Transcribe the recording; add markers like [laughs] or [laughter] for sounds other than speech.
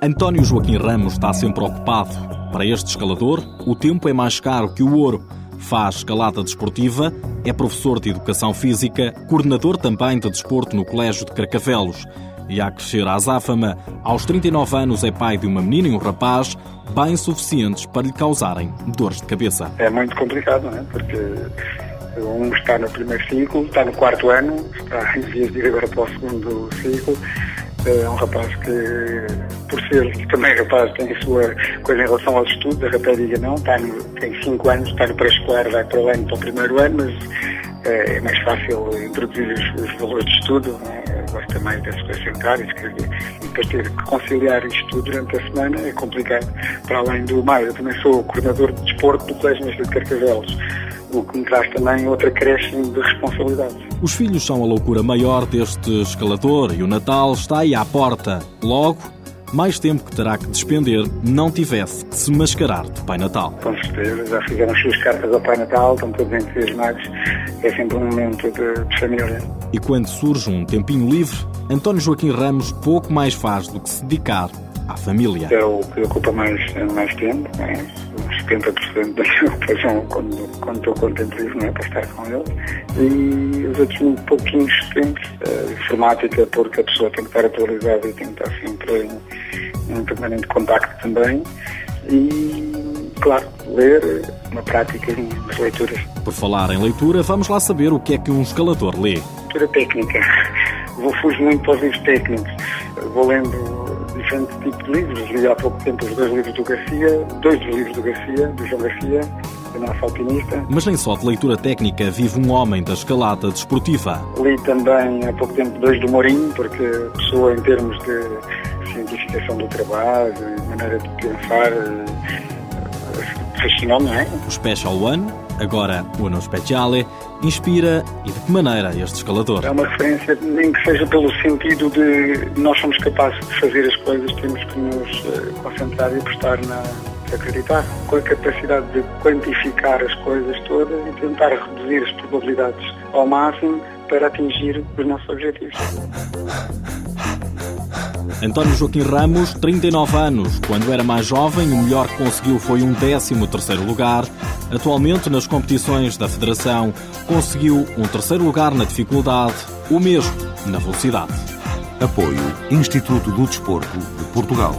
António Joaquim Ramos está sempre ocupado. Para este escalador, o tempo é mais caro que o ouro. Faz escalada desportiva, é professor de educação física, coordenador também de desporto no Colégio de Carcavelos. E a crescer à azáfama, aos 39 anos é pai de uma menina e um rapaz, bem suficientes para lhe causarem dores de cabeça. É muito complicado, não é? Porque um está no primeiro ciclo, está no quarto ano, está em vias de ir agora para o segundo ciclo é um rapaz que, por ser também rapaz, tem a sua coisa em relação aos estudos. A rapariga não, está no, tem 5 anos, está no pré-escolar, vai para o ano, para o primeiro ano, mas é, é mais fácil introduzir os, os valores de estudo. Né? Gosta mais das coisas sentar e depois ter que conciliar isto tudo durante a semana é complicado. Para além do mais, eu também sou coordenador de desporto do Colégio Mestre de Carcavelos o que me traz também outra crescente de responsabilidades. Os filhos são a loucura maior deste escalador e o Natal está aí à porta. Logo, mais tempo que terá que despender não tivesse que se mascarar de Pai Natal. Com certeza, já fizeram as suas cartas ao Pai Natal, estão todos entusiasmados. É sempre um momento de, de família. E quando surge um tempinho livre, António Joaquim Ramos pouco mais faz do que se dedicar à família. É o que ocupa mais, mais tempo, é? uns 70% da minha ocupação quando, quando estou com tempo livre, é? para estar com eles. E os outros um pouquinhos tempos, uh, informática, porque a pessoa tem que estar atualizada e tem que estar sempre em, em permanente contacto também. E, claro, ler, uma prática de leituras. Por falar em leitura, vamos lá saber o que é que um escalador lê. Leitura técnica. Vou fugir muito para os livros técnicos. Vou lendo diferentes tipos de livros. Li há pouco tempo os dois livros do Garcia, dois dos livros do Garcia, do João Garcia, da nossa alpinista. Mas nem só de leitura técnica vive um homem da escalada desportiva. Li também há pouco tempo dois do Mourinho, porque a pessoa em termos de cientificação do trabalho, maneira de pensar, eh, fascinou, não é? O Special One, agora o Ano Speciale, inspira e de que maneira este escalador? É uma referência, nem que seja pelo sentido de nós somos capazes de fazer as coisas, temos que nos eh, concentrar e apostar na acreditar, com a capacidade de quantificar as coisas todas e tentar reduzir as probabilidades ao máximo para atingir os nossos objetivos. [laughs] António Joaquim Ramos, 39 anos. Quando era mais jovem, o melhor que conseguiu foi um 13 terceiro lugar. Atualmente, nas competições da Federação, conseguiu um terceiro lugar na dificuldade, o mesmo na velocidade. Apoio Instituto do Desporto de Portugal.